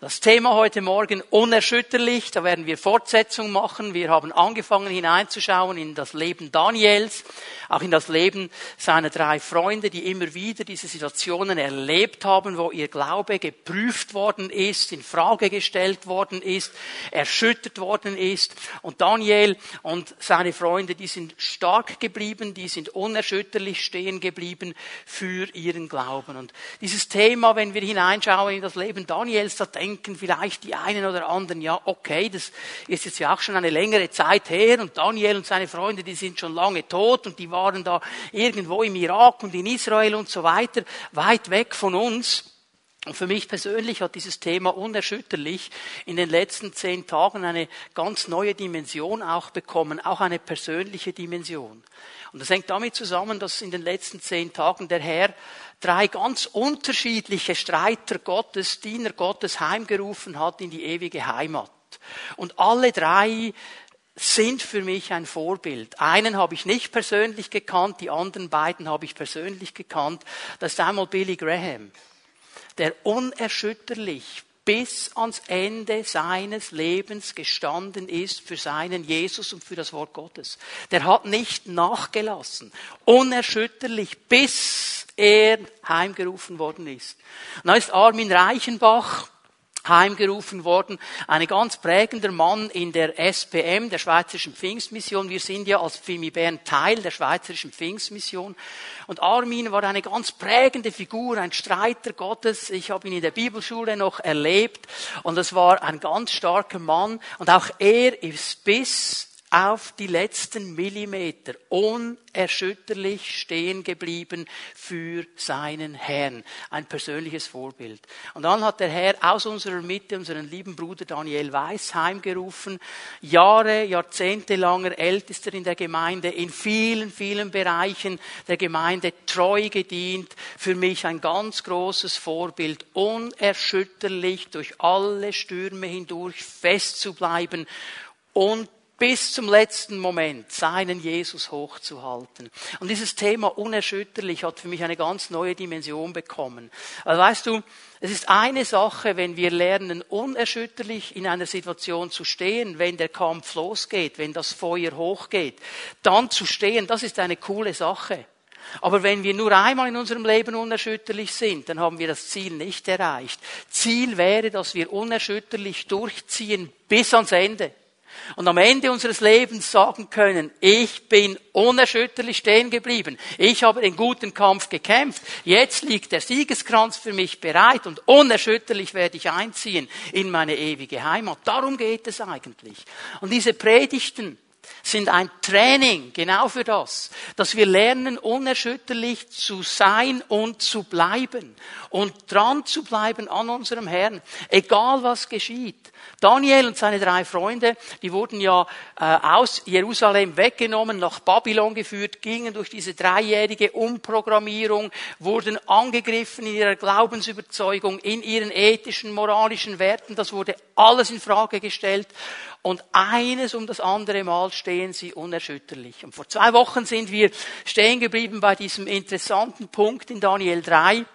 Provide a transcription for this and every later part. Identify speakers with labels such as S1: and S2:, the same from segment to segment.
S1: Das Thema heute Morgen unerschütterlich, da werden wir Fortsetzung machen. Wir haben angefangen hineinzuschauen in das Leben Daniels, auch in das Leben seiner drei Freunde, die immer wieder diese Situationen erlebt haben, wo ihr Glaube geprüft worden ist, in Frage gestellt worden ist, erschüttert worden ist. Und Daniel und seine Freunde, die sind stark geblieben, die sind unerschütterlich stehen geblieben für ihren Glauben. Und dieses Thema, wenn wir hineinschauen in das Leben Daniels, da denken vielleicht die einen oder anderen, ja, okay, das ist jetzt ja auch schon eine längere Zeit her und Daniel und seine Freunde, die sind schon lange tot und die waren da irgendwo im Irak und in Israel und so weiter, weit weg von uns. Und für mich persönlich hat dieses Thema unerschütterlich in den letzten zehn Tagen eine ganz neue Dimension auch bekommen, auch eine persönliche Dimension. Und das hängt damit zusammen, dass in den letzten zehn Tagen der Herr drei ganz unterschiedliche Streiter Gottes, Diener Gottes heimgerufen hat in die ewige Heimat. Und alle drei sind für mich ein Vorbild. Einen habe ich nicht persönlich gekannt, die anderen beiden habe ich persönlich gekannt. Das ist einmal Billy Graham, der unerschütterlich bis ans Ende seines Lebens gestanden ist für seinen Jesus und für das Wort Gottes. Der hat nicht nachgelassen, unerschütterlich, bis er heimgerufen worden ist. Und da ist Armin Reichenbach, heimgerufen worden. Ein ganz prägender Mann in der SPM, der Schweizerischen Pfingstmission. Wir sind ja als Pfimi Bern Teil der Schweizerischen Pfingstmission. Und Armin war eine ganz prägende Figur, ein Streiter Gottes. Ich habe ihn in der Bibelschule noch erlebt. Und es war ein ganz starker Mann. Und auch er ist bis auf die letzten Millimeter unerschütterlich stehen geblieben für seinen Herrn. Ein persönliches Vorbild. Und dann hat der Herr aus unserer Mitte unseren lieben Bruder Daniel Weiß heimgerufen. Jahre, Jahrzehnte langer Ältester in der Gemeinde, in vielen, vielen Bereichen der Gemeinde treu gedient. Für mich ein ganz großes Vorbild. Unerschütterlich durch alle Stürme hindurch fest zu bleiben und bis zum letzten Moment seinen Jesus hochzuhalten. Und dieses Thema unerschütterlich hat für mich eine ganz neue Dimension bekommen. Also weißt du, es ist eine Sache, wenn wir lernen, unerschütterlich in einer Situation zu stehen, wenn der Kampf losgeht, wenn das Feuer hochgeht, dann zu stehen, das ist eine coole Sache. Aber wenn wir nur einmal in unserem Leben unerschütterlich sind, dann haben wir das Ziel nicht erreicht. Ziel wäre, dass wir unerschütterlich durchziehen bis ans Ende und am Ende unseres Lebens sagen können, ich bin unerschütterlich stehen geblieben. Ich habe den guten Kampf gekämpft. Jetzt liegt der Siegeskranz für mich bereit und unerschütterlich werde ich einziehen in meine ewige Heimat. Darum geht es eigentlich. Und diese Predigten, sind ein Training genau für das, dass wir lernen, unerschütterlich zu sein und zu bleiben und dran zu bleiben an unserem Herrn, egal was geschieht. Daniel und seine drei Freunde, die wurden ja äh, aus Jerusalem weggenommen, nach Babylon geführt, gingen durch diese dreijährige Umprogrammierung, wurden angegriffen in ihrer Glaubensüberzeugung, in ihren ethischen, moralischen Werten. Das wurde alles in Frage gestellt. Und eines um das andere Mal stehen sie unerschütterlich. Und vor zwei Wochen sind wir stehen geblieben bei diesem interessanten Punkt in Daniel 3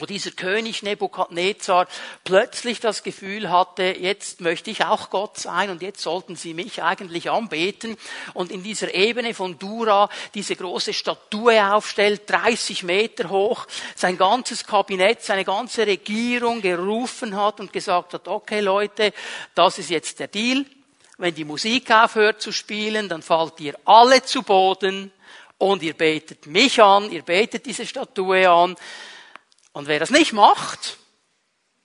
S1: wo dieser König Nebukadnezar plötzlich das Gefühl hatte, jetzt möchte ich auch Gott sein und jetzt sollten sie mich eigentlich anbeten und in dieser Ebene von Dura diese große Statue aufstellt, 30 Meter hoch, sein ganzes Kabinett, seine ganze Regierung gerufen hat und gesagt hat, okay Leute, das ist jetzt der Deal. Wenn die Musik aufhört zu spielen, dann fallt ihr alle zu Boden und ihr betet mich an, ihr betet diese Statue an und wer das nicht macht,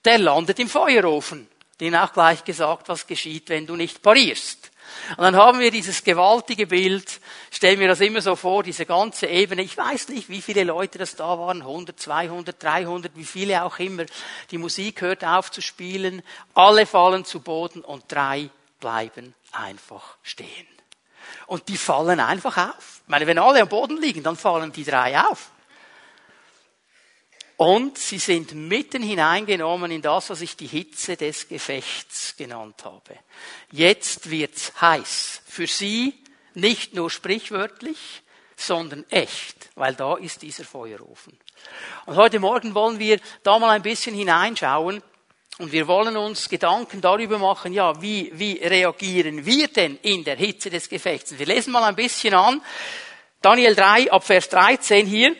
S1: der landet im Feuerofen. Den auch gleich gesagt, was geschieht, wenn du nicht parierst. Und dann haben wir dieses gewaltige Bild, stellen wir das immer so vor, diese ganze Ebene. Ich weiß nicht, wie viele Leute das da waren, 100, 200, 300, wie viele auch immer. Die Musik hört auf zu spielen, alle fallen zu Boden und drei bleiben einfach stehen. Und die fallen einfach auf. Ich meine, wenn alle am Boden liegen, dann fallen die drei auf. Und sie sind mitten hineingenommen in das, was ich die Hitze des Gefechts genannt habe. Jetzt wird's heiß. Für sie nicht nur sprichwörtlich, sondern echt, weil da ist dieser Feuerofen. Und heute Morgen wollen wir da mal ein bisschen hineinschauen Und wir wollen uns Gedanken darüber machen, ja, wie, wie reagieren wir denn in der Hitze des Gefechts? Wir lesen mal ein bisschen an. Daniel 3 ab Vers 13 hier.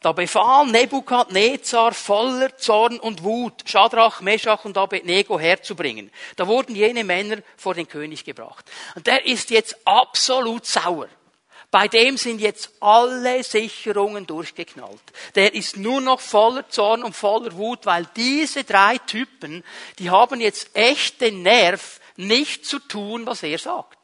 S1: Da befahl Nebukadnezar voller Zorn und Wut, Schadrach, Meschach und Abednego herzubringen. Da wurden jene Männer vor den König gebracht. Und der ist jetzt absolut sauer. Bei dem sind jetzt alle Sicherungen durchgeknallt. Der ist nur noch voller Zorn und voller Wut, weil diese drei Typen, die haben jetzt echt den Nerv, nicht zu tun, was er sagt.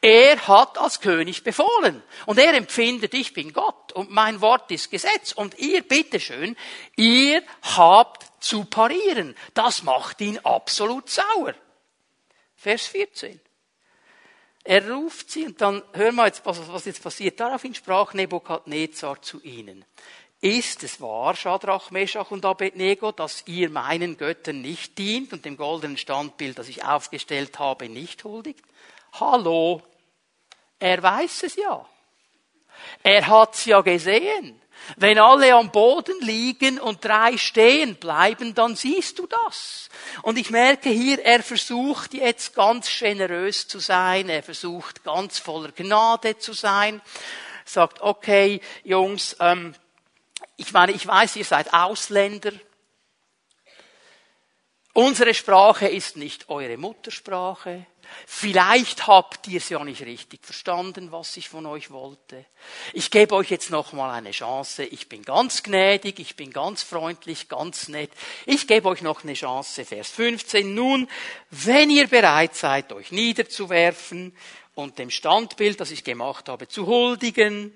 S1: Er hat als König befohlen. Und er empfindet, ich bin Gott und mein Wort ist Gesetz. Und ihr, bitteschön, ihr habt zu parieren. Das macht ihn absolut sauer. Vers 14. Er ruft sie und dann hören wir jetzt, was jetzt passiert. Daraufhin sprach Nebukadnezar zu ihnen. Ist es wahr, Schadrach, Meschach und Abednego, dass ihr meinen Göttern nicht dient und dem goldenen Standbild, das ich aufgestellt habe, nicht huldigt? Hallo, er weiß es ja. Er hat's ja gesehen. Wenn alle am Boden liegen und drei stehen bleiben, dann siehst du das. Und ich merke hier, er versucht jetzt ganz generös zu sein, er versucht ganz voller Gnade zu sein, sagt, okay, Jungs, ähm, ich meine, ich weiß, ihr seid Ausländer, Unsere Sprache ist nicht eure Muttersprache. Vielleicht habt ihr es ja nicht richtig verstanden, was ich von euch wollte. Ich gebe euch jetzt noch mal eine Chance. Ich bin ganz gnädig, ich bin ganz freundlich, ganz nett. Ich gebe euch noch eine Chance. Vers 15. Nun, wenn ihr bereit seid, euch niederzuwerfen und dem Standbild, das ich gemacht habe, zu huldigen,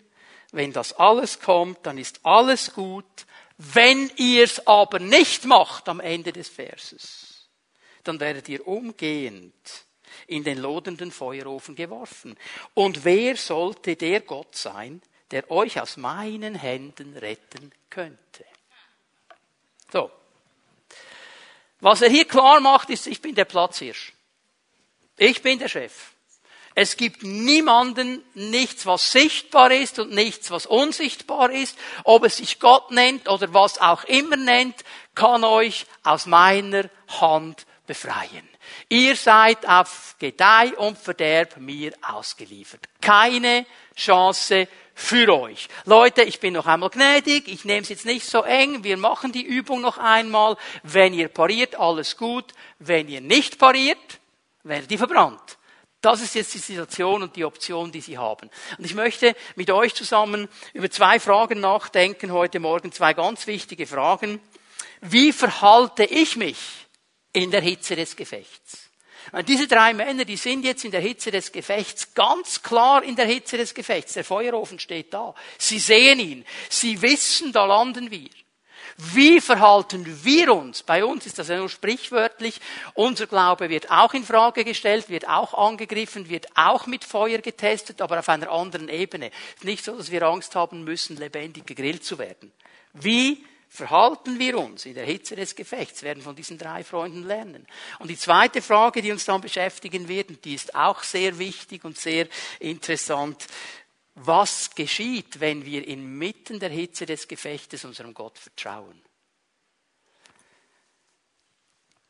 S1: wenn das alles kommt, dann ist alles gut. Wenn ihr es aber nicht macht am Ende des Verses, dann werdet ihr umgehend in den lodenden Feuerofen geworfen. Und wer sollte der Gott sein, der euch aus meinen Händen retten könnte? So. Was er hier klar macht, ist, ich bin der Platzhirsch. Ich bin der Chef. Es gibt niemanden, nichts, was sichtbar ist und nichts, was unsichtbar ist. Ob es sich Gott nennt oder was auch immer nennt, kann euch aus meiner Hand befreien. Ihr seid auf Gedeih und Verderb mir ausgeliefert. Keine Chance für euch. Leute, ich bin noch einmal gnädig, ich nehme es jetzt nicht so eng, wir machen die Übung noch einmal. Wenn ihr pariert, alles gut. Wenn ihr nicht pariert, werdet ihr verbrannt. Das ist jetzt die Situation und die Option, die Sie haben. Und ich möchte mit euch zusammen über zwei Fragen nachdenken heute Morgen, zwei ganz wichtige Fragen. Wie verhalte ich mich in der Hitze des Gefechts? Und diese drei Männer, die sind jetzt in der Hitze des Gefechts, ganz klar in der Hitze des Gefechts. Der Feuerofen steht da. Sie sehen ihn. Sie wissen, da landen wir. Wie verhalten wir uns? Bei uns ist das ja nur sprichwörtlich. Unser Glaube wird auch in Frage gestellt, wird auch angegriffen, wird auch mit Feuer getestet, aber auf einer anderen Ebene. Es ist nicht so, dass wir Angst haben müssen, lebendig gegrillt zu werden. Wie verhalten wir uns in der Hitze des Gefechts? Werden von diesen drei Freunden lernen. Und die zweite Frage, die uns dann beschäftigen wird, und die ist auch sehr wichtig und sehr interessant, was geschieht, wenn wir inmitten der Hitze des Gefechtes unserem Gott vertrauen?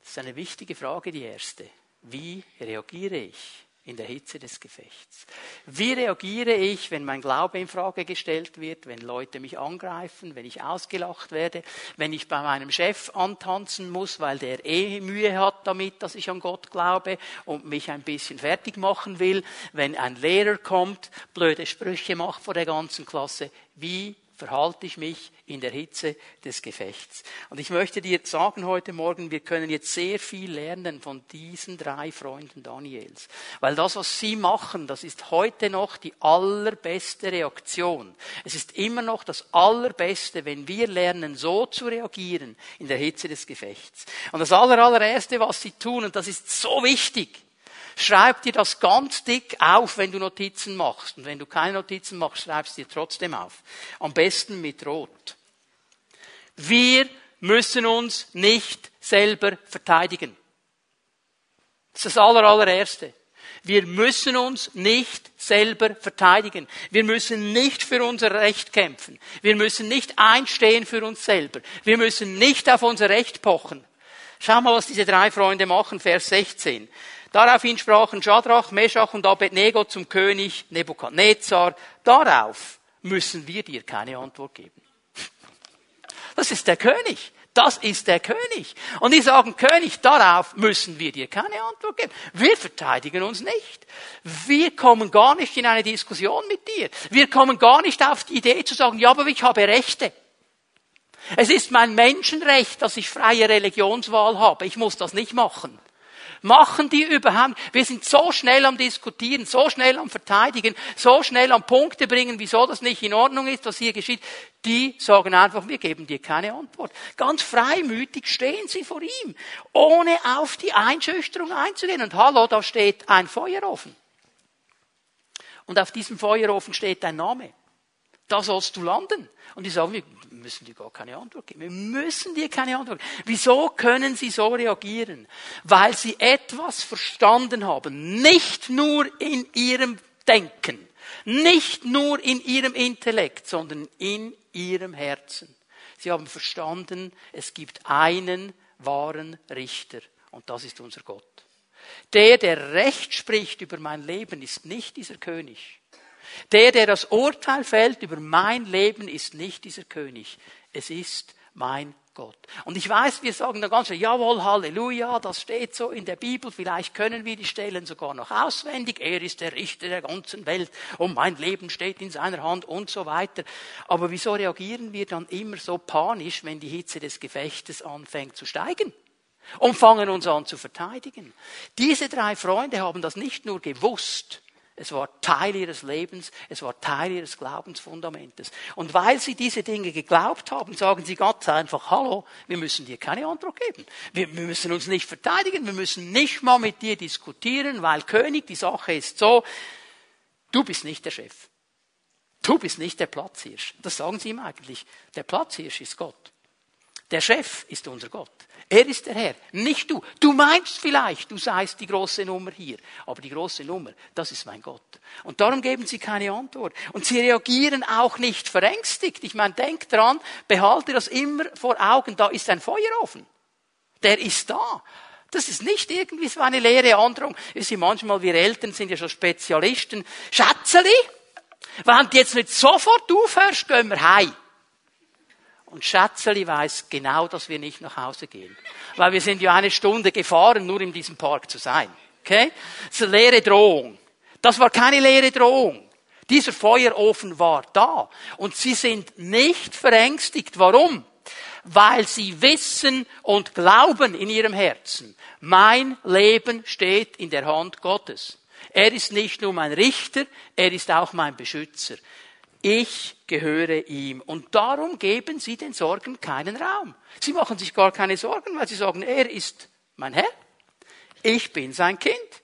S1: Das ist eine wichtige Frage, die erste. Wie reagiere ich? In der Hitze des Gefechts. Wie reagiere ich, wenn mein Glaube in Frage gestellt wird, wenn Leute mich angreifen, wenn ich ausgelacht werde, wenn ich bei meinem Chef antanzen muss, weil der eh Mühe hat damit, dass ich an Gott glaube und mich ein bisschen fertig machen will, wenn ein Lehrer kommt, blöde Sprüche macht vor der ganzen Klasse. Wie verhalte ich mich in der Hitze des Gefechts. Und ich möchte dir sagen heute Morgen, wir können jetzt sehr viel lernen von diesen drei Freunden Daniels. Weil das, was sie machen, das ist heute noch die allerbeste Reaktion. Es ist immer noch das Allerbeste, wenn wir lernen, so zu reagieren in der Hitze des Gefechts. Und das allererste, was sie tun, und das ist so wichtig, Schreib dir das ganz dick auf, wenn du Notizen machst. Und wenn du keine Notizen machst, schreibst dir trotzdem auf. Am besten mit Rot. Wir müssen uns nicht selber verteidigen. Das ist das allererste. Wir müssen uns nicht selber verteidigen. Wir müssen nicht für unser Recht kämpfen. Wir müssen nicht einstehen für uns selber. Wir müssen nicht auf unser Recht pochen. Schau mal, was diese drei Freunde machen, Vers 16. Daraufhin sprachen Schadrach, Meschach und Abednego zum König Nebukadnezar, darauf müssen wir dir keine Antwort geben. Das ist der König. Das ist der König. Und die sagen, König, darauf müssen wir dir keine Antwort geben. Wir verteidigen uns nicht. Wir kommen gar nicht in eine Diskussion mit dir. Wir kommen gar nicht auf die Idee zu sagen, ja, aber ich habe Rechte. Es ist mein Menschenrecht, dass ich freie Religionswahl habe. Ich muss das nicht machen. Machen die überhaupt? Wir sind so schnell am Diskutieren, so schnell am Verteidigen, so schnell am Punkte bringen, wieso das nicht in Ordnung ist, was hier geschieht. Die sagen einfach, wir geben dir keine Antwort. Ganz freimütig stehen sie vor ihm, ohne auf die Einschüchterung einzugehen. Und hallo, da steht ein Feuerofen. Und auf diesem Feuerofen steht dein Name. Da sollst du landen. Und die sagen, müssen dir gar keine Antwort geben. Wir müssen dir keine Antwort geben. Wieso können sie so reagieren? Weil sie etwas verstanden haben. Nicht nur in ihrem Denken. Nicht nur in ihrem Intellekt, sondern in ihrem Herzen. Sie haben verstanden, es gibt einen wahren Richter. Und das ist unser Gott. Der, der Recht spricht über mein Leben, ist nicht dieser König. Der, der das Urteil fällt über mein Leben, ist nicht dieser König. Es ist mein Gott. Und ich weiß, wir sagen dann ganz schnell, jawohl, Halleluja, das steht so in der Bibel, vielleicht können wir die Stellen sogar noch auswendig, er ist der Richter der ganzen Welt und mein Leben steht in seiner Hand und so weiter. Aber wieso reagieren wir dann immer so panisch, wenn die Hitze des Gefechtes anfängt zu steigen? Und fangen uns an zu verteidigen. Diese drei Freunde haben das nicht nur gewusst, es war Teil ihres Lebens, es war Teil ihres Glaubensfundamentes. Und weil sie diese Dinge geglaubt haben, sagen sie Gott einfach, hallo, wir müssen dir keine Antwort geben. Wir, wir müssen uns nicht verteidigen, wir müssen nicht mal mit dir diskutieren, weil König, die Sache ist so, du bist nicht der Chef. Du bist nicht der Platzhirsch. Das sagen sie ihm eigentlich. Der Platzhirsch ist Gott. Der Chef ist unser Gott. Er ist der Herr, nicht du. Du meinst vielleicht, du seist die große Nummer hier, aber die große Nummer, das ist mein Gott. Und darum geben sie keine Antwort. Und sie reagieren auch nicht verängstigt. Ich meine, denk dran, behalte das immer vor Augen, da ist ein Feuerofen. Der ist da. Das ist nicht irgendwie so eine leere Androhung. Ist manchmal, wir Eltern sind ja schon Spezialisten. Schätzeli, wenn du jetzt nicht sofort aufhörst, gehen wir heim. Und Schätzeli weiß genau, dass wir nicht nach Hause gehen. Weil wir sind ja eine Stunde gefahren, nur in diesem Park zu sein. Okay? Das ist eine leere Drohung. Das war keine leere Drohung. Dieser Feuerofen war da. Und sie sind nicht verängstigt. Warum? Weil sie wissen und glauben in ihrem Herzen, mein Leben steht in der Hand Gottes. Er ist nicht nur mein Richter, er ist auch mein Beschützer. Ich gehöre ihm. Und darum geben sie den Sorgen keinen Raum. Sie machen sich gar keine Sorgen, weil sie sagen, er ist mein Herr. Ich bin sein Kind.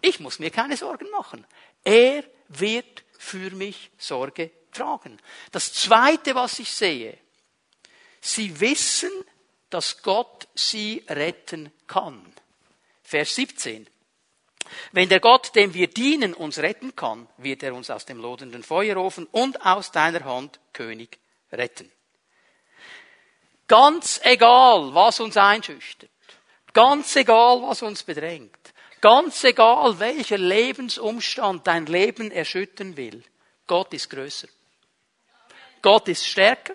S1: Ich muss mir keine Sorgen machen. Er wird für mich Sorge tragen. Das zweite, was ich sehe, sie wissen, dass Gott sie retten kann. Vers 17. Wenn der Gott, dem wir dienen, uns retten kann, wird er uns aus dem lodenden Feuerofen und aus deiner Hand, König, retten. Ganz egal, was uns einschüchtert, ganz egal, was uns bedrängt, ganz egal, welcher Lebensumstand dein Leben erschüttern will, Gott ist größer. Gott ist stärker.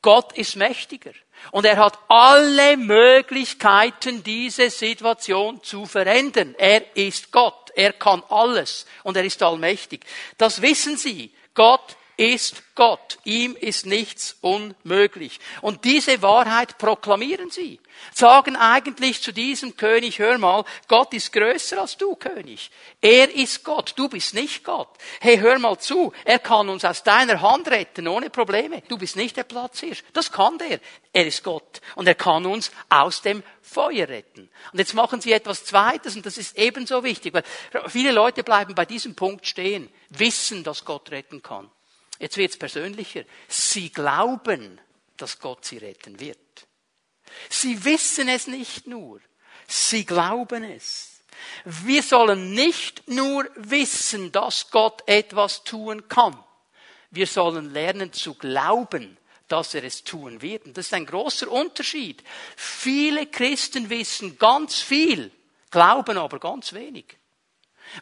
S1: Gott ist mächtiger. Und er hat alle Möglichkeiten, diese Situation zu verändern. Er ist Gott. Er kann alles. Und er ist allmächtig. Das wissen Sie. Gott ist Gott. Ihm ist nichts unmöglich. Und diese Wahrheit proklamieren sie. Sagen eigentlich zu diesem König, hör mal, Gott ist größer als du, König. Er ist Gott, du bist nicht Gott. Hey, hör mal zu, er kann uns aus deiner Hand retten, ohne Probleme. Du bist nicht der Platzhirsch. Das kann der. Er ist Gott. Und er kann uns aus dem Feuer retten. Und jetzt machen sie etwas Zweites, und das ist ebenso wichtig, weil viele Leute bleiben bei diesem Punkt stehen, wissen, dass Gott retten kann. Jetzt wird es persönlicher. Sie glauben, dass Gott sie retten wird. Sie wissen es nicht nur, sie glauben es. Wir sollen nicht nur wissen, dass Gott etwas tun kann. Wir sollen lernen zu glauben, dass er es tun wird. Und das ist ein großer Unterschied. Viele Christen wissen ganz viel, glauben aber ganz wenig.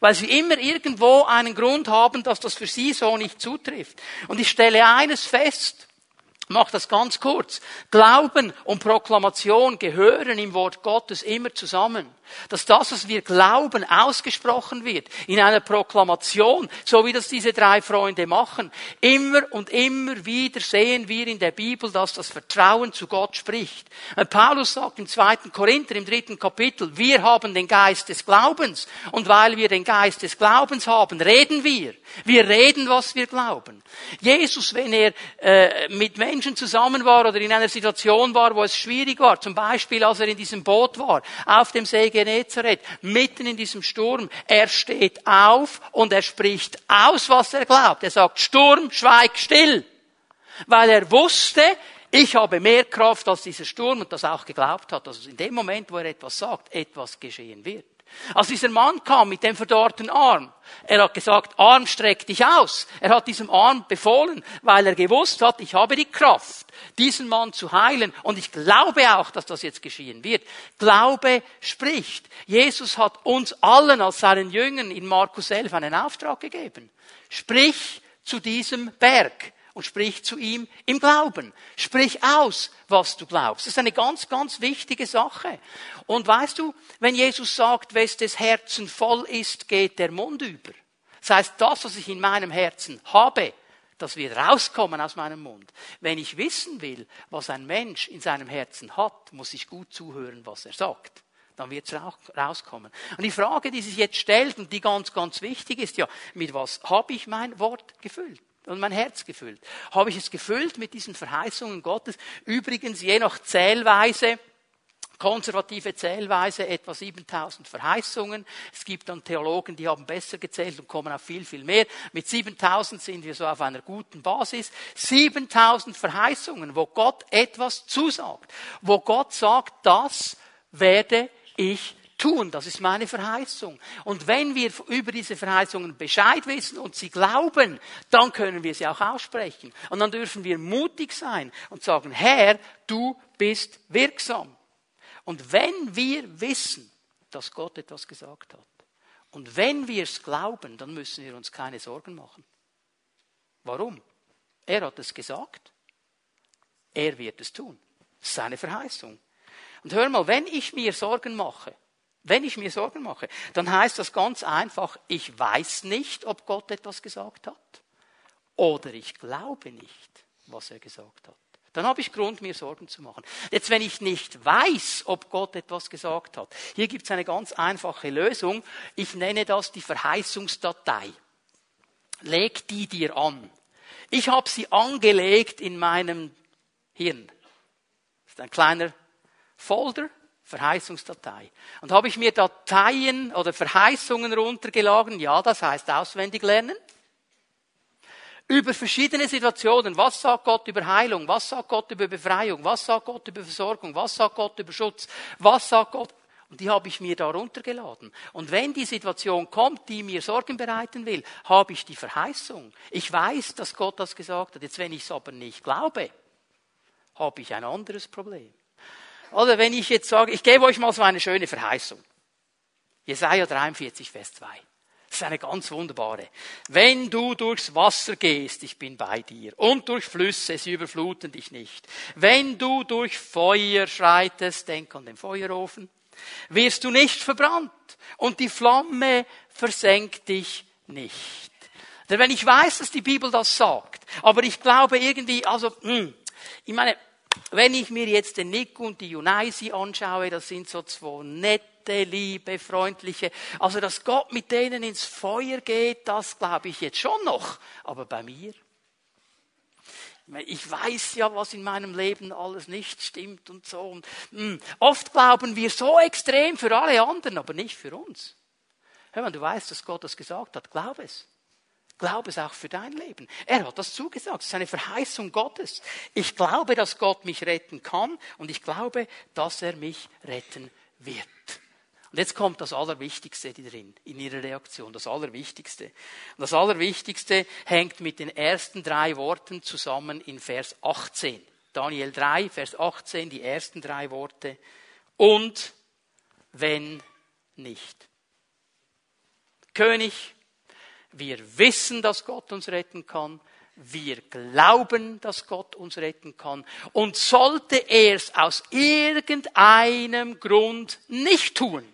S1: Weil sie immer irgendwo einen Grund haben, dass das für sie so nicht zutrifft. Und ich stelle eines fest, mach das ganz kurz. Glauben und Proklamation gehören im Wort Gottes immer zusammen dass das, was wir glauben, ausgesprochen wird in einer Proklamation, so wie das diese drei Freunde machen. Immer und immer wieder sehen wir in der Bibel, dass das Vertrauen zu Gott spricht. Paulus sagt im zweiten Korinther, im dritten Kapitel, wir haben den Geist des Glaubens und weil wir den Geist des Glaubens haben, reden wir. Wir reden, was wir glauben. Jesus, wenn er äh, mit Menschen zusammen war oder in einer Situation war, wo es schwierig war, zum Beispiel als er in diesem Boot war, auf dem See Genezareth, mitten in diesem Sturm. Er steht auf und er spricht aus, was er glaubt. Er sagt, Sturm, schweig still. Weil er wusste, ich habe mehr Kraft als dieser Sturm und das auch geglaubt hat, dass in dem Moment, wo er etwas sagt, etwas geschehen wird. Als dieser Mann kam mit dem verdorrten Arm, er hat gesagt, Arm streck dich aus. Er hat diesem Arm befohlen, weil er gewusst hat, ich habe die Kraft, diesen Mann zu heilen. Und ich glaube auch, dass das jetzt geschehen wird. Glaube spricht. Jesus hat uns allen als seinen Jüngern in Markus 11 einen Auftrag gegeben. Sprich zu diesem Berg und sprich zu ihm im Glauben. Sprich aus, was du glaubst. Das ist eine ganz, ganz wichtige Sache. Und weißt du, wenn Jesus sagt, wes des Herzen voll ist, geht der Mund über. Das heißt, das, was ich in meinem Herzen habe, das wird rauskommen aus meinem Mund. Wenn ich wissen will, was ein Mensch in seinem Herzen hat, muss ich gut zuhören, was er sagt. Dann wird es rauskommen. Und die Frage, die sich jetzt stellt und die ganz, ganz wichtig ist, ja, mit was habe ich mein Wort gefüllt? Und mein Herz gefüllt. Habe ich es gefüllt mit diesen Verheißungen Gottes? Übrigens, je nach Zählweise, konservative Zählweise etwa 7000 Verheißungen. Es gibt dann Theologen, die haben besser gezählt und kommen auf viel, viel mehr. Mit 7000 sind wir so auf einer guten Basis. 7000 Verheißungen, wo Gott etwas zusagt. Wo Gott sagt, das werde ich tun. Das ist meine Verheißung. Und wenn wir über diese Verheißungen Bescheid wissen und sie glauben, dann können wir sie auch aussprechen. Und dann dürfen wir mutig sein und sagen, Herr, du bist wirksam. Und wenn wir wissen, dass Gott etwas gesagt hat, und wenn wir es glauben, dann müssen wir uns keine Sorgen machen. Warum? Er hat es gesagt. Er wird es tun. Das ist seine Verheißung. Und hör mal, wenn ich mir Sorgen mache, wenn ich mir Sorgen mache, dann heißt das ganz einfach, ich weiß nicht, ob Gott etwas gesagt hat oder ich glaube nicht, was er gesagt hat. Dann habe ich Grund, mir Sorgen zu machen. Jetzt, wenn ich nicht weiß, ob Gott etwas gesagt hat, hier gibt es eine ganz einfache Lösung. Ich nenne das die Verheißungsdatei. Leg die dir an. Ich habe sie angelegt in meinem Hirn. Das ist ein kleiner Folder Verheißungsdatei. Und habe ich mir Dateien oder Verheißungen runtergeladen? Ja, das heißt auswendig lernen. Über verschiedene Situationen. Was sagt Gott über Heilung? Was sagt Gott über Befreiung? Was sagt Gott über Versorgung? Was sagt Gott über Schutz? Was sagt Gott? Und die habe ich mir da runtergeladen. Und wenn die Situation kommt, die mir Sorgen bereiten will, habe ich die Verheißung. Ich weiß, dass Gott das gesagt hat. Jetzt, wenn ich es aber nicht glaube, habe ich ein anderes Problem. Oder wenn ich jetzt sage, ich gebe euch mal so eine schöne Verheißung. Jesaja 43, Vers 2. Das ist eine ganz wunderbare. Wenn du durchs Wasser gehst, ich bin bei dir. Und durch Flüsse, sie überfluten dich nicht. Wenn du durch Feuer schreitest, denk an den Feuerofen, wirst du nicht verbrannt. Und die Flamme versenkt dich nicht. Denn wenn ich weiß, dass die Bibel das sagt, aber ich glaube irgendwie, also, hm, ich meine, wenn ich mir jetzt den Nick und die Junaisi anschaue, das sind so zwei nette, liebe, freundliche, also dass Gott mit denen ins Feuer geht, das glaube ich jetzt schon noch. Aber bei mir? Ich weiß ja, was in meinem Leben alles nicht stimmt und so. Und, mh, hm, oft glauben wir so extrem für alle anderen, aber nicht für uns. Hör mal, du weißt, dass Gott das gesagt hat, glaub es. Glaube es auch für dein Leben. Er hat das zugesagt. Es ist eine Verheißung Gottes. Ich glaube, dass Gott mich retten kann und ich glaube, dass er mich retten wird. Und jetzt kommt das Allerwichtigste drin, in ihrer Reaktion, das Allerwichtigste. Und das Allerwichtigste hängt mit den ersten drei Worten zusammen in Vers 18. Daniel 3, Vers 18, die ersten drei Worte. Und wenn nicht. König, wir wissen, dass Gott uns retten kann. Wir glauben, dass Gott uns retten kann. Und sollte er es aus irgendeinem Grund nicht tun,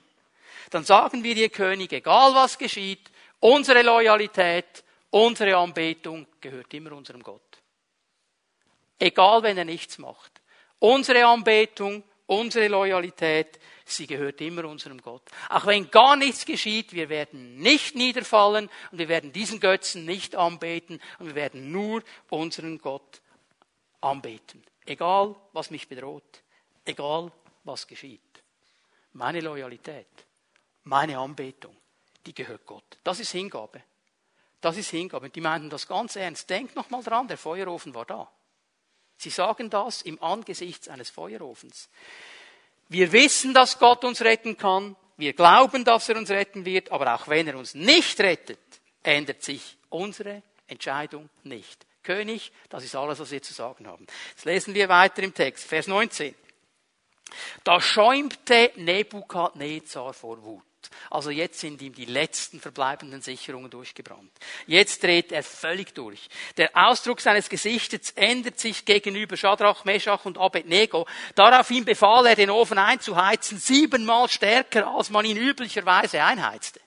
S1: dann sagen wir dir König, egal was geschieht, unsere Loyalität, unsere Anbetung gehört immer unserem Gott. Egal wenn er nichts macht. Unsere Anbetung, unsere Loyalität, sie gehört immer unserem Gott. Auch wenn gar nichts geschieht, wir werden nicht niederfallen und wir werden diesen Götzen nicht anbeten und wir werden nur unseren Gott anbeten. Egal, was mich bedroht, egal, was geschieht. Meine Loyalität meine Anbetung, die gehört Gott. Das ist Hingabe. Das ist Hingabe. Die meinten das ganz ernst. Denkt noch mal dran, der Feuerofen war da. Sie sagen das im Angesicht eines Feuerofens. Wir wissen, dass Gott uns retten kann. Wir glauben, dass er uns retten wird. Aber auch wenn er uns nicht rettet, ändert sich unsere Entscheidung nicht. König, das ist alles, was wir zu sagen haben. Jetzt lesen wir weiter im Text. Vers 19. Da schäumte Nebukadnezar vor Wut. Also jetzt sind ihm die letzten verbleibenden Sicherungen durchgebrannt. Jetzt dreht er völlig durch. Der Ausdruck seines Gesichtes ändert sich gegenüber Shadrach, Meshach und Abednego. Daraufhin befahl er, den Ofen einzuheizen, siebenmal stärker, als man ihn üblicherweise einheizte.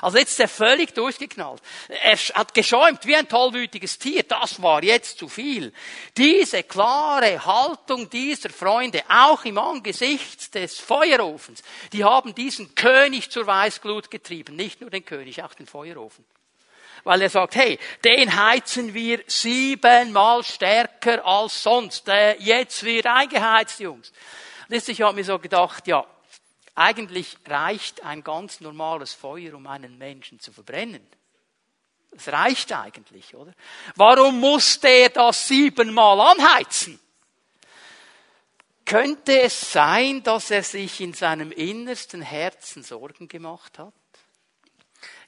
S1: Also jetzt ist er völlig durchgeknallt. Er hat geschäumt wie ein tollwütiges Tier. Das war jetzt zu viel. Diese klare Haltung dieser Freunde, auch im Angesicht des Feuerofens, die haben diesen König zur Weißglut getrieben. Nicht nur den König, auch den Feuerofen. Weil er sagt, hey, den heizen wir siebenmal stärker als sonst. Jetzt wird eingeheizt, Jungs. Und ich habe mir so gedacht, ja, eigentlich reicht ein ganz normales Feuer, um einen Menschen zu verbrennen. Es reicht eigentlich, oder? Warum musste er das siebenmal anheizen? Könnte es sein, dass er sich in seinem innersten Herzen Sorgen gemacht hat?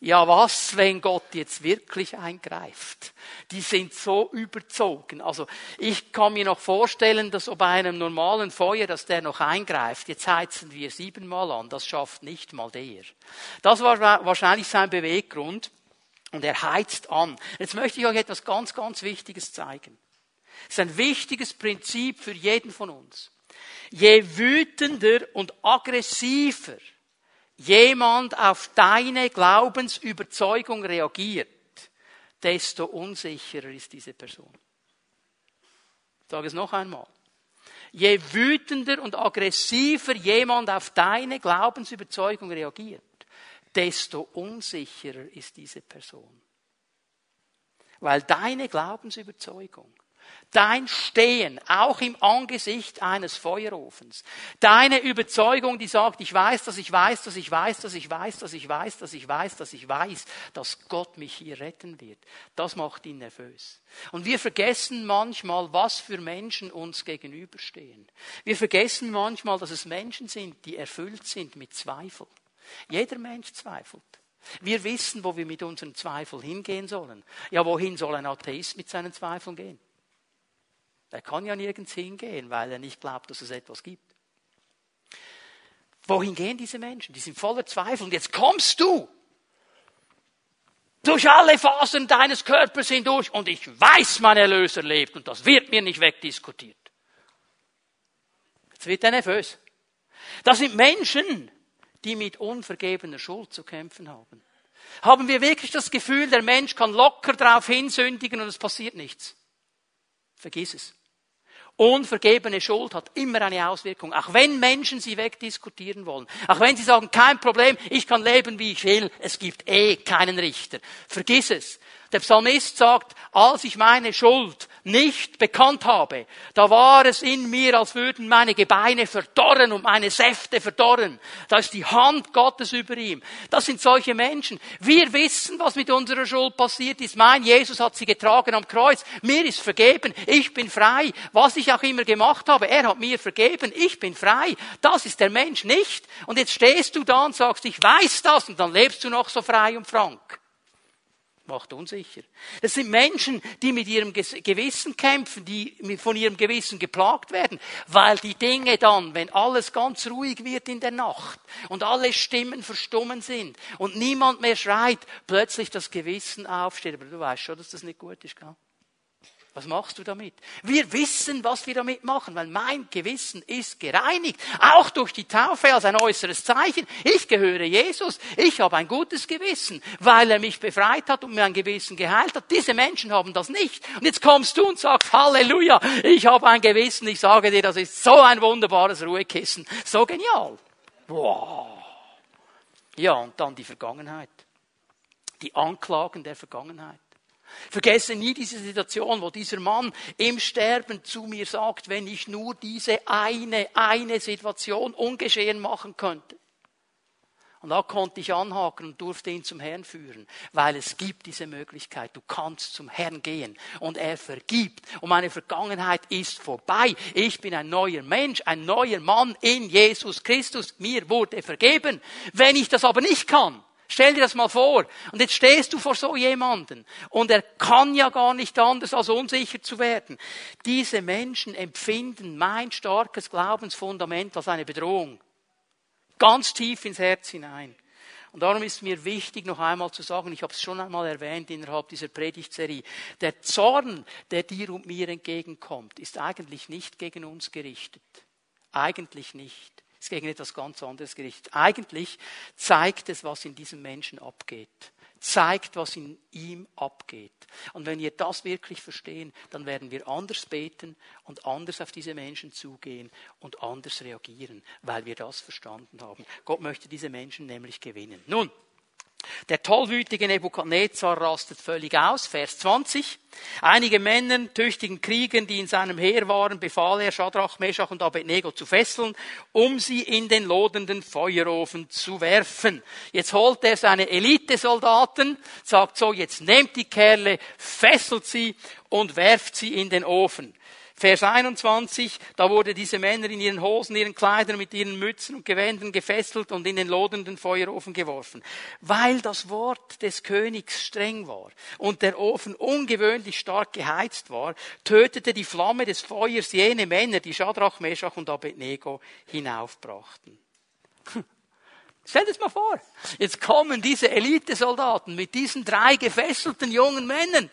S1: Ja was, wenn Gott jetzt wirklich eingreift? Die sind so überzogen. Also ich kann mir noch vorstellen, dass bei einem normalen Feuer, dass der noch eingreift. Jetzt heizen wir siebenmal an, das schafft nicht mal der. Das war wahrscheinlich sein Beweggrund. Und er heizt an. Jetzt möchte ich euch etwas ganz, ganz Wichtiges zeigen. Das ist ein wichtiges Prinzip für jeden von uns. Je wütender und aggressiver jemand auf deine Glaubensüberzeugung reagiert, desto unsicherer ist diese Person. Ich sage es noch einmal. Je wütender und aggressiver jemand auf deine Glaubensüberzeugung reagiert, desto unsicherer ist diese Person. Weil deine Glaubensüberzeugung Dein Stehen, auch im Angesicht eines Feuerofens. Deine Überzeugung, die sagt, ich weiß, dass ich weiß, dass ich weiß, dass ich weiß, dass ich weiß, dass ich weiß, dass ich weiß, dass Gott mich hier retten wird. Das macht ihn nervös. Und wir vergessen manchmal, was für Menschen uns gegenüberstehen. Wir vergessen manchmal, dass es Menschen sind, die erfüllt sind mit Zweifel. Jeder Mensch zweifelt. Wir wissen, wo wir mit unseren Zweifeln hingehen sollen. Ja, wohin soll ein Atheist mit seinen Zweifeln gehen? Er kann ja nirgends hingehen, weil er nicht glaubt, dass es etwas gibt. Wohin gehen diese Menschen? Die sind voller Zweifel. Und jetzt kommst du durch alle Phasen deines Körpers hindurch und ich weiß, mein Erlöser lebt und das wird mir nicht wegdiskutiert. Jetzt wird er nervös. Das sind Menschen, die mit unvergebener Schuld zu kämpfen haben. Haben wir wirklich das Gefühl, der Mensch kann locker darauf hinsündigen und es passiert nichts? Vergiss es. Unvergebene Schuld hat immer eine Auswirkung. Auch wenn Menschen sie wegdiskutieren wollen. Auch wenn sie sagen, kein Problem, ich kann leben, wie ich will. Es gibt eh keinen Richter. Vergiss es. Der Psalmist sagt, als ich meine Schuld nicht bekannt habe, da war es in mir, als würden meine Gebeine verdorren und meine Säfte verdorren. Da ist die Hand Gottes über ihm. Das sind solche Menschen. Wir wissen, was mit unserer Schuld passiert ist. Mein Jesus hat sie getragen am Kreuz. Mir ist vergeben. Ich bin frei. Was ich auch immer gemacht habe, er hat mir vergeben. Ich bin frei. Das ist der Mensch nicht. Und jetzt stehst du da und sagst, ich weiß das und dann lebst du noch so frei und frank macht unsicher. Das sind Menschen, die mit ihrem Gewissen kämpfen, die von ihrem Gewissen geplagt werden, weil die Dinge dann, wenn alles ganz ruhig wird in der Nacht und alle Stimmen verstummen sind und niemand mehr schreit, plötzlich das Gewissen aufsteht. Aber du weißt schon, dass das nicht gut ist, gell? Was machst du damit? Wir wissen, was wir damit machen, weil mein Gewissen ist gereinigt. Auch durch die Taufe als ein äußeres Zeichen. Ich gehöre Jesus. Ich habe ein gutes Gewissen, weil er mich befreit hat und mir ein Gewissen geheilt hat. Diese Menschen haben das nicht. Und jetzt kommst du und sagst, Halleluja, ich habe ein Gewissen. Ich sage dir, das ist so ein wunderbares Ruhekissen. So genial. Wow. Ja, und dann die Vergangenheit. Die Anklagen der Vergangenheit. Vergesse nie diese Situation, wo dieser Mann im Sterben zu mir sagt, wenn ich nur diese eine, eine Situation ungeschehen machen könnte. Und da konnte ich anhaken und durfte ihn zum Herrn führen, weil es gibt diese Möglichkeit. Du kannst zum Herrn gehen und er vergibt. Und meine Vergangenheit ist vorbei. Ich bin ein neuer Mensch, ein neuer Mann in Jesus Christus. Mir wurde vergeben. Wenn ich das aber nicht kann, Stell dir das mal vor. Und jetzt stehst du vor so jemanden. Und er kann ja gar nicht anders, als unsicher zu werden. Diese Menschen empfinden mein starkes Glaubensfundament als eine Bedrohung. Ganz tief ins Herz hinein. Und darum ist mir wichtig, noch einmal zu sagen, ich habe es schon einmal erwähnt innerhalb dieser Predigtserie, der Zorn, der dir und mir entgegenkommt, ist eigentlich nicht gegen uns gerichtet. Eigentlich nicht ist gegen etwas ganz anderes gerichtet. Eigentlich zeigt es, was in diesem Menschen abgeht. Zeigt, was in ihm abgeht. Und wenn wir das wirklich verstehen, dann werden wir anders beten und anders auf diese Menschen zugehen und anders reagieren, weil wir das verstanden haben. Gott möchte diese Menschen nämlich gewinnen. Nun, der tollwütige Nebukadnezar rastet völlig aus. Vers 20. Einige Männer, tüchtigen Kriegern, die in seinem Heer waren, befahl er Schadrach, Meshach und Abednego zu fesseln, um sie in den lodenden Feuerofen zu werfen. Jetzt holt er seine Elitesoldaten, sagt so, jetzt nehmt die Kerle, fesselt sie und werft sie in den Ofen. Vers 21, da wurde diese Männer in ihren Hosen, ihren Kleidern, mit ihren Mützen und Gewändern gefesselt und in den lodenden Feuerofen geworfen. Weil das Wort des Königs streng war und der Ofen ungewöhnlich stark geheizt war, tötete die Flamme des Feuers jene Männer, die Shadrach, Meshach und Abednego hinaufbrachten. Stell dir das mal vor. Jetzt kommen diese Elitesoldaten mit diesen drei gefesselten jungen Männern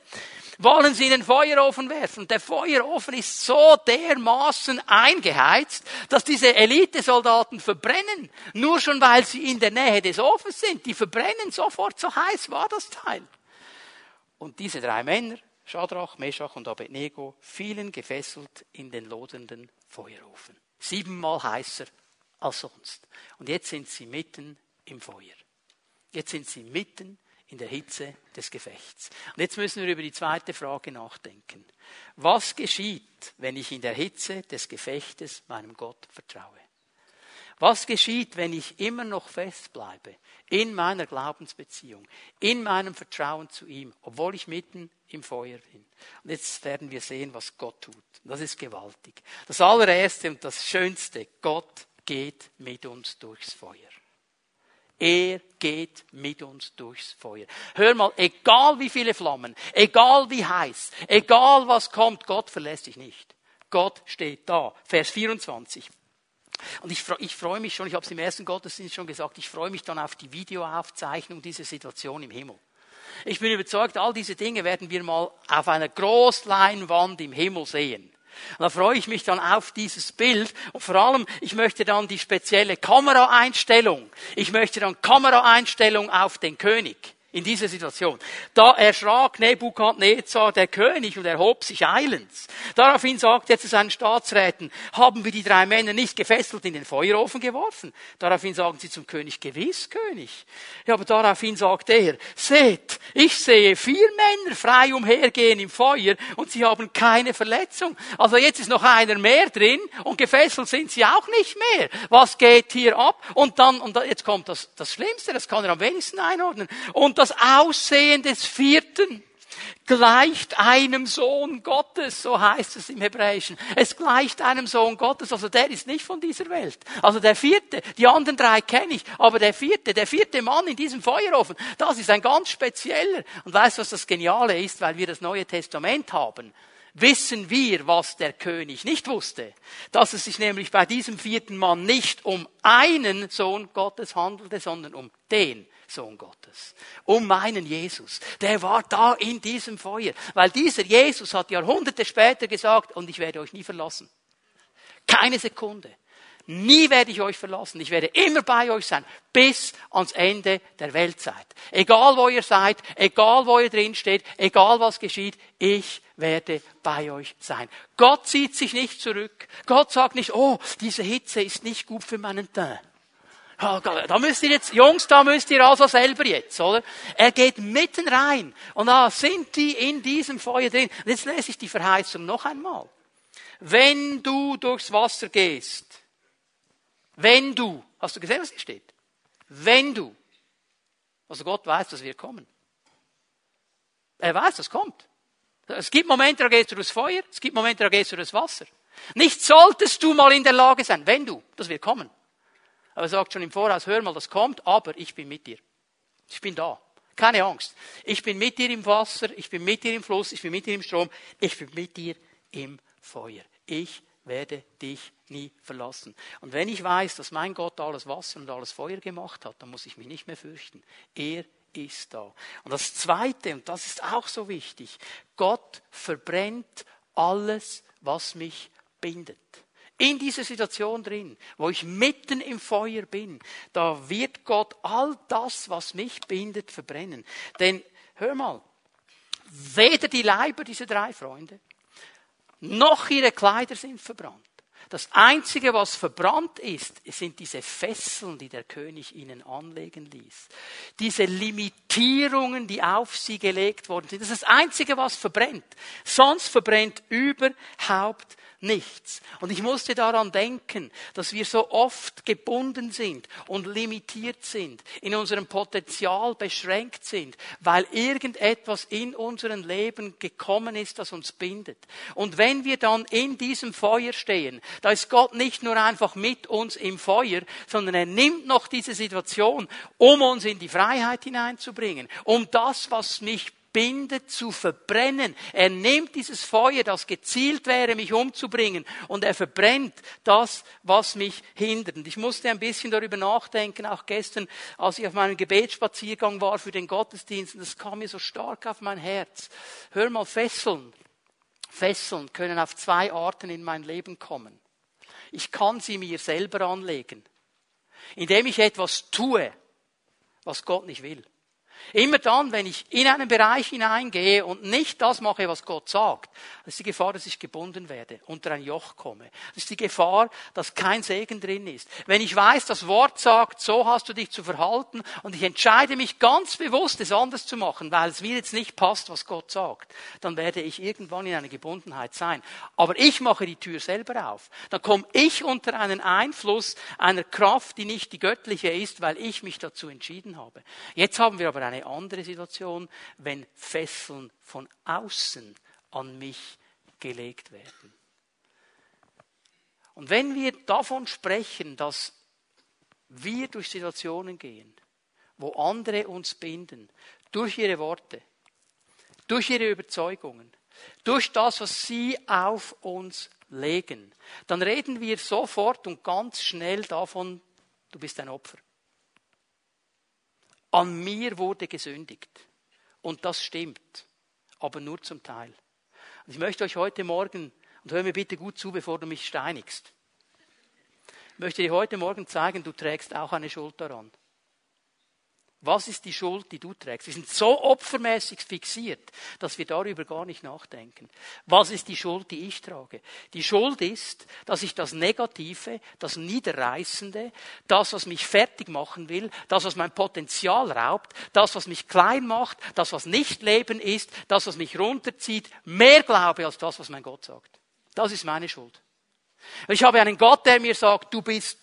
S1: wollen sie in den Feuerofen werfen. Der Feuerofen ist so dermaßen eingeheizt, dass diese Elitesoldaten verbrennen. Nur schon weil sie in der Nähe des Ofens sind. Die verbrennen sofort, so heiß war das Teil. Und diese drei Männer, Schadrach, Meshach und Abednego, fielen gefesselt in den lodenden Feuerofen. Siebenmal heißer als sonst. Und jetzt sind sie mitten im Feuer. Jetzt sind sie mitten in der Hitze des Gefechts. Und jetzt müssen wir über die zweite Frage nachdenken. Was geschieht, wenn ich in der Hitze des Gefechtes meinem Gott vertraue? Was geschieht, wenn ich immer noch festbleibe in meiner Glaubensbeziehung, in meinem Vertrauen zu ihm, obwohl ich mitten im Feuer bin? Und jetzt werden wir sehen, was Gott tut. Das ist gewaltig. Das allererste und das Schönste, Gott geht mit uns durchs Feuer. Er geht mit uns durchs Feuer. Hör mal, egal wie viele Flammen, egal wie heiß, egal was kommt, Gott verlässt dich nicht. Gott steht da. Vers 24. Und ich, ich freue mich schon, ich habe es im ersten Gottesdienst schon gesagt, ich freue mich dann auf die Videoaufzeichnung dieser Situation im Himmel. Ich bin überzeugt, all diese Dinge werden wir mal auf einer Großleinwand im Himmel sehen. Und da freue ich mich dann auf dieses Bild und vor allem, ich möchte dann die spezielle Kameraeinstellung. Ich möchte dann Kameraeinstellung auf den König. In dieser Situation. Da erschrak Nebukadnezar, der König, und erhob sich eilends. Daraufhin sagte er zu seinen Staatsräten, haben wir die drei Männer nicht gefesselt in den Feuerofen geworfen? Daraufhin sagen sie zum König, gewiss, König. Ja, aber daraufhin sagt er, seht, ich sehe vier Männer frei umhergehen im Feuer und sie haben keine Verletzung. Also jetzt ist noch einer mehr drin und gefesselt sind sie auch nicht mehr. Was geht hier ab? Und dann, und jetzt kommt das, das Schlimmste, das kann er am wenigsten einordnen. Und das Aussehen des vierten gleicht einem Sohn Gottes, so heißt es im Hebräischen. Es gleicht einem Sohn Gottes, also der ist nicht von dieser Welt. Also der vierte, die anderen drei kenne ich, aber der vierte, der vierte Mann in diesem Feuerofen, das ist ein ganz spezieller. Und weißt du, was das Geniale ist, weil wir das Neue Testament haben? wissen wir, was der König nicht wusste, dass es sich nämlich bei diesem vierten Mann nicht um einen Sohn Gottes handelte, sondern um den Sohn Gottes. Um meinen Jesus. Der war da in diesem Feuer. Weil dieser Jesus hat Jahrhunderte später gesagt, und ich werde euch nie verlassen. Keine Sekunde. Nie werde ich euch verlassen. Ich werde immer bei euch sein. Bis ans Ende der Weltzeit. Egal wo ihr seid, egal wo ihr drin steht, egal was geschieht, ich werde bei euch sein. Gott zieht sich nicht zurück. Gott sagt nicht, oh, diese Hitze ist nicht gut für meinen Teint. Da müsst ihr jetzt, Jungs, da müsst ihr also selber jetzt, oder? Er geht mitten rein. Und da sind die in diesem Feuer drin. Und jetzt lese ich die Verheißung noch einmal. Wenn du durchs Wasser gehst, wenn du, hast du gesehen, was hier steht? Wenn du. Also Gott weiß, dass wir kommen. Er weiß, das kommt. Es gibt Momente, da gehst du durchs Feuer, es gibt Momente, da gehst du durchs Wasser. Nicht solltest du mal in der Lage sein, wenn du, das wird kommen. Aber er sagt schon im Voraus, hör mal, das kommt, aber ich bin mit dir. Ich bin da. Keine Angst. Ich bin mit dir im Wasser, ich bin mit dir im Fluss, ich bin mit dir im Strom, ich bin mit dir im Feuer. Ich werde dich nie verlassen. Und wenn ich weiß, dass mein Gott alles Wasser und alles Feuer gemacht hat, dann muss ich mich nicht mehr fürchten. Er ist da. Und das Zweite, und das ist auch so wichtig, Gott verbrennt alles, was mich bindet in dieser Situation drin, wo ich mitten im Feuer bin, da wird Gott all das, was mich bindet, verbrennen. Denn, hör mal, weder die Leiber dieser drei Freunde, noch ihre Kleider sind verbrannt. Das Einzige, was verbrannt ist, sind diese Fesseln, die der König ihnen anlegen ließ. Diese Limitierungen, die auf sie gelegt worden sind. Das ist das Einzige, was verbrennt. Sonst verbrennt überhaupt nichts. Und ich musste daran denken, dass wir so oft gebunden sind und limitiert sind, in unserem Potenzial beschränkt sind, weil irgendetwas in unserem Leben gekommen ist, das uns bindet. Und wenn wir dann in diesem Feuer stehen, da ist Gott nicht nur einfach mit uns im Feuer, sondern er nimmt noch diese Situation, um uns in die Freiheit hineinzubringen, um das, was mich bindet, zu verbrennen. Er nimmt dieses Feuer, das gezielt wäre, mich umzubringen, und er verbrennt das, was mich hindert. Ich musste ein bisschen darüber nachdenken, auch gestern, als ich auf meinem Gebetsspaziergang war für den Gottesdienst, und das kam mir so stark auf mein Herz. Hör mal, Fesseln. Fesseln können auf zwei Arten in mein Leben kommen. Ich kann sie mir selber anlegen, indem ich etwas tue, was Gott nicht will. Immer dann, wenn ich in einen Bereich hineingehe und nicht das mache, was Gott sagt, das ist die Gefahr, dass ich gebunden werde, unter ein Joch komme. Das ist die Gefahr, dass kein Segen drin ist. Wenn ich weiß, das Wort sagt, so hast du dich zu verhalten und ich entscheide mich ganz bewusst, es anders zu machen, weil es mir jetzt nicht passt, was Gott sagt, dann werde ich irgendwann in einer Gebundenheit sein. Aber ich mache die Tür selber auf. Dann komme ich unter einen Einfluss einer Kraft, die nicht die göttliche ist, weil ich mich dazu entschieden habe. Jetzt haben wir aber eine andere Situation, wenn Fesseln von außen an mich gelegt werden. Und wenn wir davon sprechen, dass wir durch Situationen gehen, wo andere uns binden, durch ihre Worte, durch ihre Überzeugungen, durch das, was sie auf uns legen, dann reden wir sofort und ganz schnell davon, du bist ein Opfer. An mir wurde gesündigt. Und das stimmt, aber nur zum Teil. Und ich möchte euch heute Morgen, und hör mir bitte gut zu, bevor du mich steinigst, möchte dir heute Morgen zeigen, du trägst auch eine Schuld daran. Was ist die Schuld, die du trägst? Wir sind so opfermäßig fixiert, dass wir darüber gar nicht nachdenken. Was ist die Schuld, die ich trage? Die Schuld ist, dass ich das Negative, das Niederreißende, das, was mich fertig machen will, das, was mein Potenzial raubt, das, was mich klein macht, das, was nicht Leben ist, das, was mich runterzieht, mehr glaube als das, was mein Gott sagt. Das ist meine Schuld. Ich habe einen Gott, der mir sagt, du bist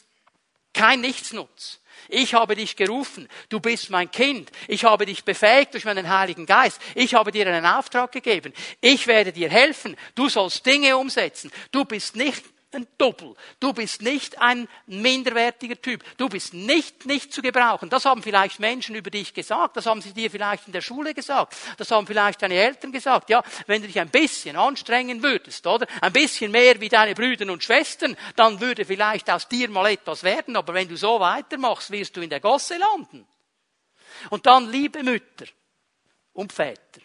S1: kein Nichtsnutz. Ich habe dich gerufen. Du bist mein Kind. Ich habe dich befähigt durch meinen Heiligen Geist. Ich habe dir einen Auftrag gegeben. Ich werde dir helfen. Du sollst Dinge umsetzen. Du bist nicht ein Doppel. Du bist nicht ein minderwertiger Typ. Du bist nicht, nicht zu gebrauchen. Das haben vielleicht Menschen über dich gesagt. Das haben sie dir vielleicht in der Schule gesagt. Das haben vielleicht deine Eltern gesagt. Ja, wenn du dich ein bisschen anstrengen würdest, oder? Ein bisschen mehr wie deine Brüder und Schwestern, dann würde vielleicht aus dir mal etwas werden. Aber wenn du so weitermachst, wirst du in der Gosse landen. Und dann, liebe Mütter und Väter,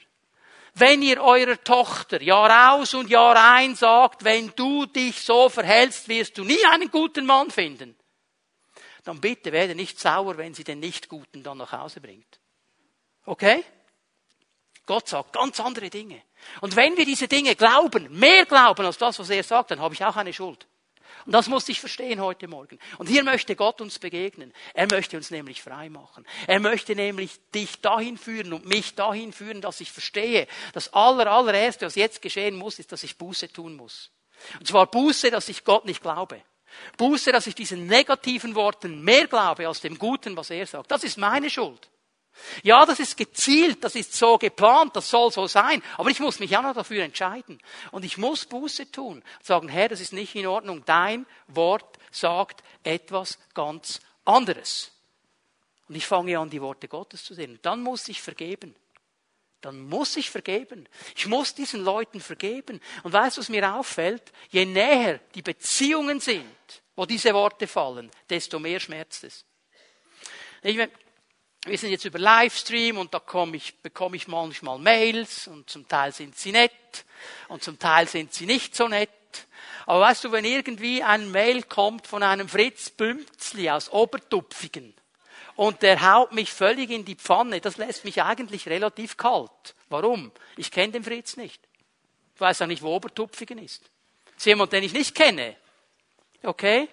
S1: wenn ihr eurer Tochter Jahr aus und Jahr ein sagt, wenn du dich so verhältst, wirst du nie einen guten Mann finden, dann bitte werde nicht sauer, wenn sie den Nicht-Guten dann nach Hause bringt. Okay? Gott sagt ganz andere Dinge. Und wenn wir diese Dinge glauben, mehr glauben als das, was er sagt, dann habe ich auch eine Schuld. Und das muss ich verstehen heute Morgen. Und hier möchte Gott uns begegnen. Er möchte uns nämlich frei machen. Er möchte nämlich dich dahin führen und mich dahin führen, dass ich verstehe, das aller, allererste, was jetzt geschehen muss, ist, dass ich Buße tun muss. Und zwar Buße, dass ich Gott nicht glaube. Buße, dass ich diesen negativen Worten mehr glaube als dem Guten, was er sagt. Das ist meine Schuld. Ja, das ist gezielt, das ist so geplant, das soll so sein. Aber ich muss mich ja noch dafür entscheiden. Und ich muss Buße tun. Und sagen, Herr, das ist nicht in Ordnung. Dein Wort sagt etwas ganz anderes. Und ich fange an, die Worte Gottes zu sehen. Dann muss ich vergeben. Dann muss ich vergeben. Ich muss diesen Leuten vergeben. Und weißt du, was mir auffällt? Je näher die Beziehungen sind, wo diese Worte fallen, desto mehr schmerzt es. Ich, wir sind jetzt über Livestream und da ich, bekomme ich manchmal Mails und zum Teil sind sie nett und zum Teil sind sie nicht so nett. Aber weißt du, wenn irgendwie ein Mail kommt von einem Fritz Bümzli aus Obertupfigen und der haut mich völlig in die Pfanne, das lässt mich eigentlich relativ kalt. Warum? Ich kenne den Fritz nicht. Ich weiß auch nicht, wo Obertupfigen ist. Das ist jemand, den ich nicht kenne. Okay?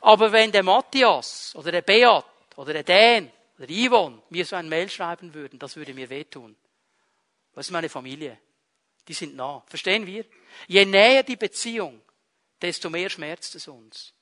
S1: Aber wenn der Matthias oder der Beat oder der Dan oder Yvonne mir so ein Mail schreiben würden, das würde mir wehtun. Das ist meine Familie. Die sind nah. Verstehen wir? Je näher die Beziehung, desto mehr schmerzt es uns.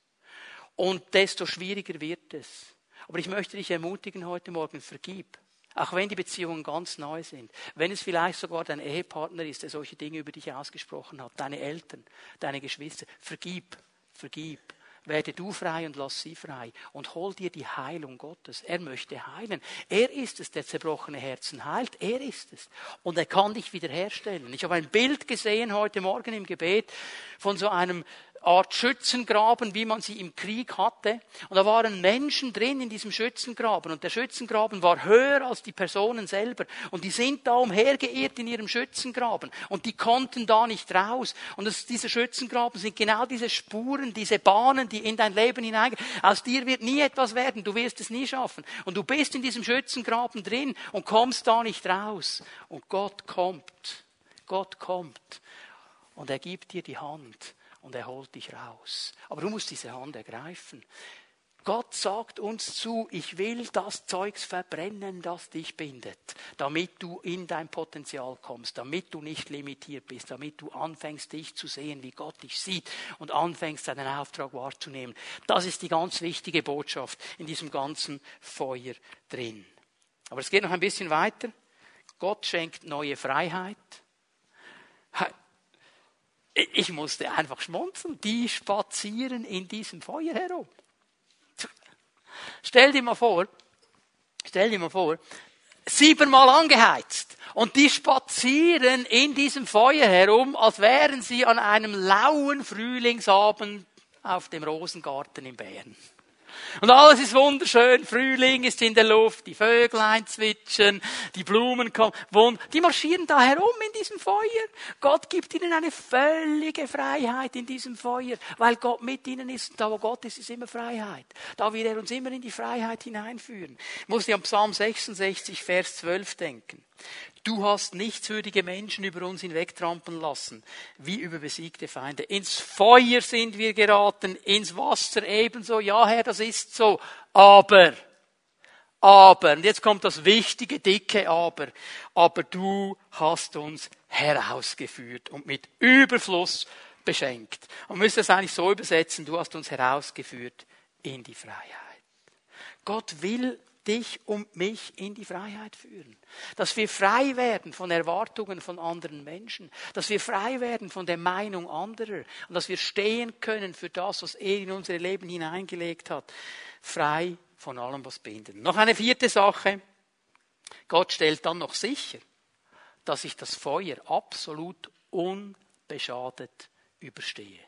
S1: Und desto schwieriger wird es. Aber ich möchte dich ermutigen heute Morgen, vergib. Auch wenn die Beziehungen ganz neu sind. Wenn es vielleicht sogar dein Ehepartner ist, der solche Dinge über dich ausgesprochen hat, deine Eltern, deine Geschwister, vergib, vergib werde du frei und lass sie frei und hol dir die Heilung Gottes. Er möchte heilen. Er ist es, der zerbrochene Herzen heilt. Er ist es. Und er kann dich wiederherstellen. Ich habe ein Bild gesehen heute Morgen im Gebet von so einem Art Schützengraben, wie man sie im Krieg hatte. Und da waren Menschen drin in diesem Schützengraben. Und der Schützengraben war höher als die Personen selber. Und die sind da umhergeirrt in ihrem Schützengraben. Und die konnten da nicht raus. Und das, diese Schützengraben sind genau diese Spuren, diese Bahnen, die in dein Leben hineingehen. Aus dir wird nie etwas werden. Du wirst es nie schaffen. Und du bist in diesem Schützengraben drin und kommst da nicht raus. Und Gott kommt. Gott kommt. Und er gibt dir die Hand und er holt dich raus. Aber du musst diese Hand ergreifen. Gott sagt uns zu, ich will das Zeugs verbrennen, das dich bindet, damit du in dein Potenzial kommst, damit du nicht limitiert bist, damit du anfängst, dich zu sehen, wie Gott dich sieht und anfängst, deinen Auftrag wahrzunehmen. Das ist die ganz wichtige Botschaft in diesem ganzen Feuer drin. Aber es geht noch ein bisschen weiter. Gott schenkt neue Freiheit. Ich musste einfach schmunzeln. Die spazieren in diesem Feuer herum. Stell dir mal vor, stell dir mal vor, siebenmal angeheizt. Und die spazieren in diesem Feuer herum, als wären sie an einem lauen Frühlingsabend auf dem Rosengarten in Bern. Und alles ist wunderschön. Frühling ist in der Luft, die Vöglein zwitschern, die Blumen kommen. Die marschieren da herum in diesem Feuer. Gott gibt ihnen eine völlige Freiheit in diesem Feuer, weil Gott mit ihnen ist. Und da, wo Gott ist, ist immer Freiheit. Da will er uns immer in die Freiheit hineinführen. Ich muss an Psalm 66, Vers 12 denken. Du hast nichtswürdige Menschen über uns hinwegtrampeln lassen, wie über besiegte Feinde. Ins Feuer sind wir geraten, ins Wasser ebenso. Ja, Herr, das ist so. Aber, aber, und jetzt kommt das wichtige, dicke Aber. Aber du hast uns herausgeführt und mit Überfluss beschenkt. Und müsste es eigentlich so übersetzen, du hast uns herausgeführt in die Freiheit. Gott will dich und mich in die Freiheit führen. Dass wir frei werden von Erwartungen von anderen Menschen. Dass wir frei werden von der Meinung anderer. Und dass wir stehen können für das, was er in unser Leben hineingelegt hat. Frei von allem, was bindet. Noch eine vierte Sache. Gott stellt dann noch sicher, dass ich das Feuer absolut unbeschadet überstehe.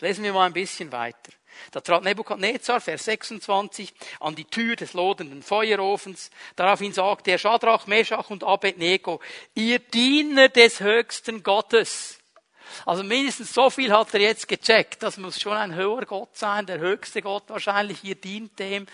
S1: lesen wir mal ein bisschen weiter. Da trat Nebukadnezar, Vers 26, an die Tür des lodenden Feuerofens. Daraufhin sagte er, Schadrach, Meshach und Abednego, ihr Diener des höchsten Gottes. Also mindestens so viel hat er jetzt gecheckt. Das muss schon ein höherer Gott sein, der höchste Gott wahrscheinlich. Ihr dient dem.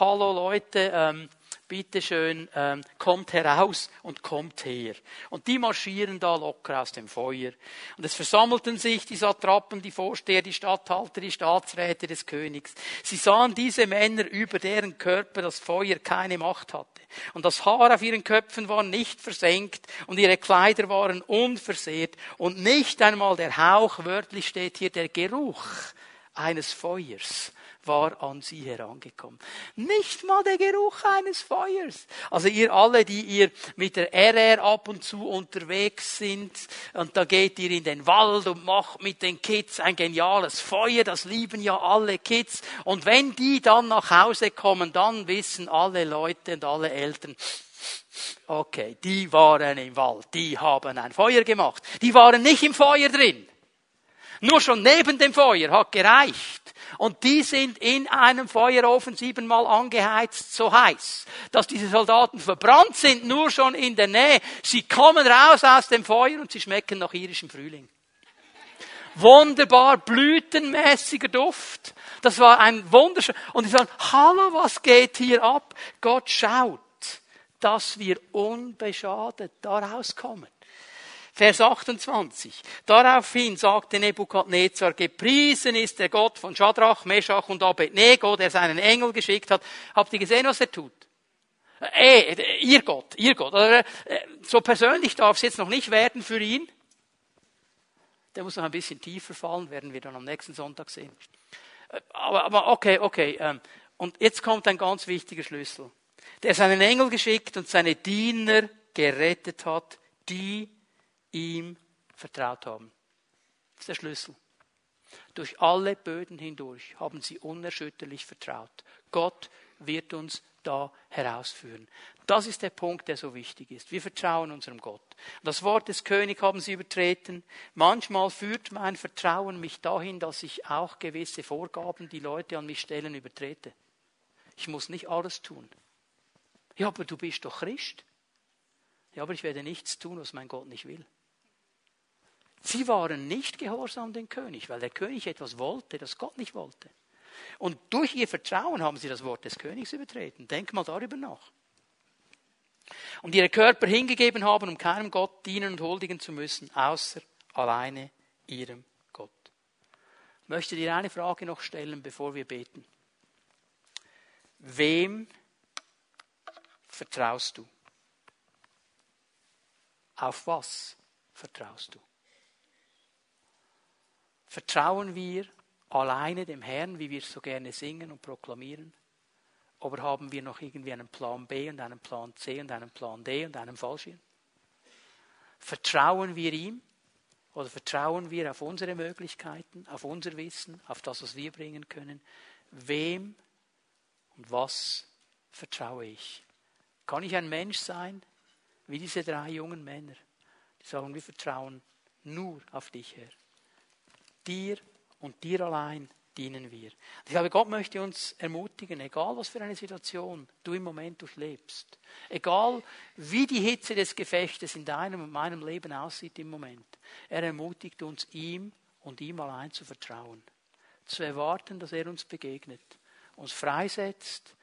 S1: Hallo Leute, ähm, bitteschön, ähm, kommt heraus und kommt her. Und die marschieren da locker aus dem Feuer. Und es versammelten sich die Satrapen, die Vorsteher, die Statthalter, die Staatsräte des Königs. Sie sahen diese Männer, über deren Körper das Feuer keine Macht hatte. Und das Haar auf ihren Köpfen war nicht versenkt und ihre Kleider waren unversehrt und nicht einmal der Hauch, wörtlich steht hier der Geruch eines Feuers war an sie herangekommen. Nicht mal der Geruch eines Feuers. Also ihr alle, die ihr mit der RR ab und zu unterwegs sind und da geht ihr in den Wald und macht mit den Kids ein geniales Feuer, das lieben ja alle Kids. Und wenn die dann nach Hause kommen, dann wissen alle Leute und alle Eltern, Okay, die waren im Wald, die haben ein Feuer gemacht. Die waren nicht im Feuer drin. Nur schon neben dem Feuer hat gereicht. Und die sind in einem Feuerofen siebenmal angeheizt, so heiß, dass diese Soldaten verbrannt sind, nur schon in der Nähe. Sie kommen raus aus dem Feuer und sie schmecken nach irischem Frühling. Wunderbar, blütenmäßiger Duft. Das war ein wunderschön. Und die sagen, hallo, was geht hier ab? Gott schaut, dass wir unbeschadet da rauskommen. Vers 28. Daraufhin sagte Nebukadnezar, gepriesen ist der Gott von Shadrach, Meshach und Abednego, der seinen Engel geschickt hat. Habt ihr gesehen, was er tut? Äh, ihr Gott, ihr Gott. Äh, so persönlich darf es jetzt noch nicht werden für ihn. Der muss noch ein bisschen tiefer fallen, werden wir dann am nächsten Sonntag sehen. Äh, aber, aber okay, okay. Ähm, und jetzt kommt ein ganz wichtiger Schlüssel. Der seinen Engel geschickt und seine Diener gerettet hat, die ihm vertraut haben. Das ist der Schlüssel. Durch alle Böden hindurch haben sie unerschütterlich vertraut. Gott wird uns da herausführen. Das ist der Punkt, der so wichtig ist. Wir vertrauen unserem Gott. Das Wort des Königs haben sie übertreten. Manchmal führt mein Vertrauen mich dahin, dass ich auch gewisse Vorgaben, die Leute an mich stellen, übertrete. Ich muss nicht alles tun. Ja, aber du bist doch Christ. Ja, aber ich werde nichts tun, was mein Gott nicht will. Sie waren nicht gehorsam dem König, weil der König etwas wollte, das Gott nicht wollte. Und durch ihr Vertrauen haben sie das Wort des Königs übertreten. Denk mal darüber nach. Und ihre Körper hingegeben haben, um keinem Gott dienen und huldigen zu müssen, außer alleine ihrem Gott. Ich möchte dir eine Frage noch stellen, bevor wir beten. Wem vertraust du? Auf was vertraust du? Vertrauen wir alleine dem Herrn, wie wir es so gerne singen und proklamieren? Oder haben wir noch irgendwie einen Plan B und einen Plan C und einen Plan D und einen Fallschirm? Vertrauen wir ihm oder vertrauen wir auf unsere Möglichkeiten, auf unser Wissen, auf das, was wir bringen können? Wem und was vertraue ich? Kann ich ein Mensch sein, wie diese drei jungen Männer, die sagen, wir vertrauen nur auf dich, Herr dir und dir allein dienen wir. Ich glaube, Gott möchte uns ermutigen, egal was für eine Situation du im Moment durchlebst, egal wie die Hitze des Gefechtes in deinem und meinem Leben aussieht im Moment, er ermutigt uns, ihm und ihm allein zu vertrauen, zu erwarten, dass er uns begegnet, uns freisetzt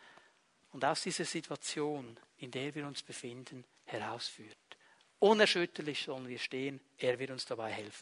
S1: und aus dieser Situation, in der wir uns befinden, herausführt. Unerschütterlich sollen wir stehen, er wird uns dabei helfen.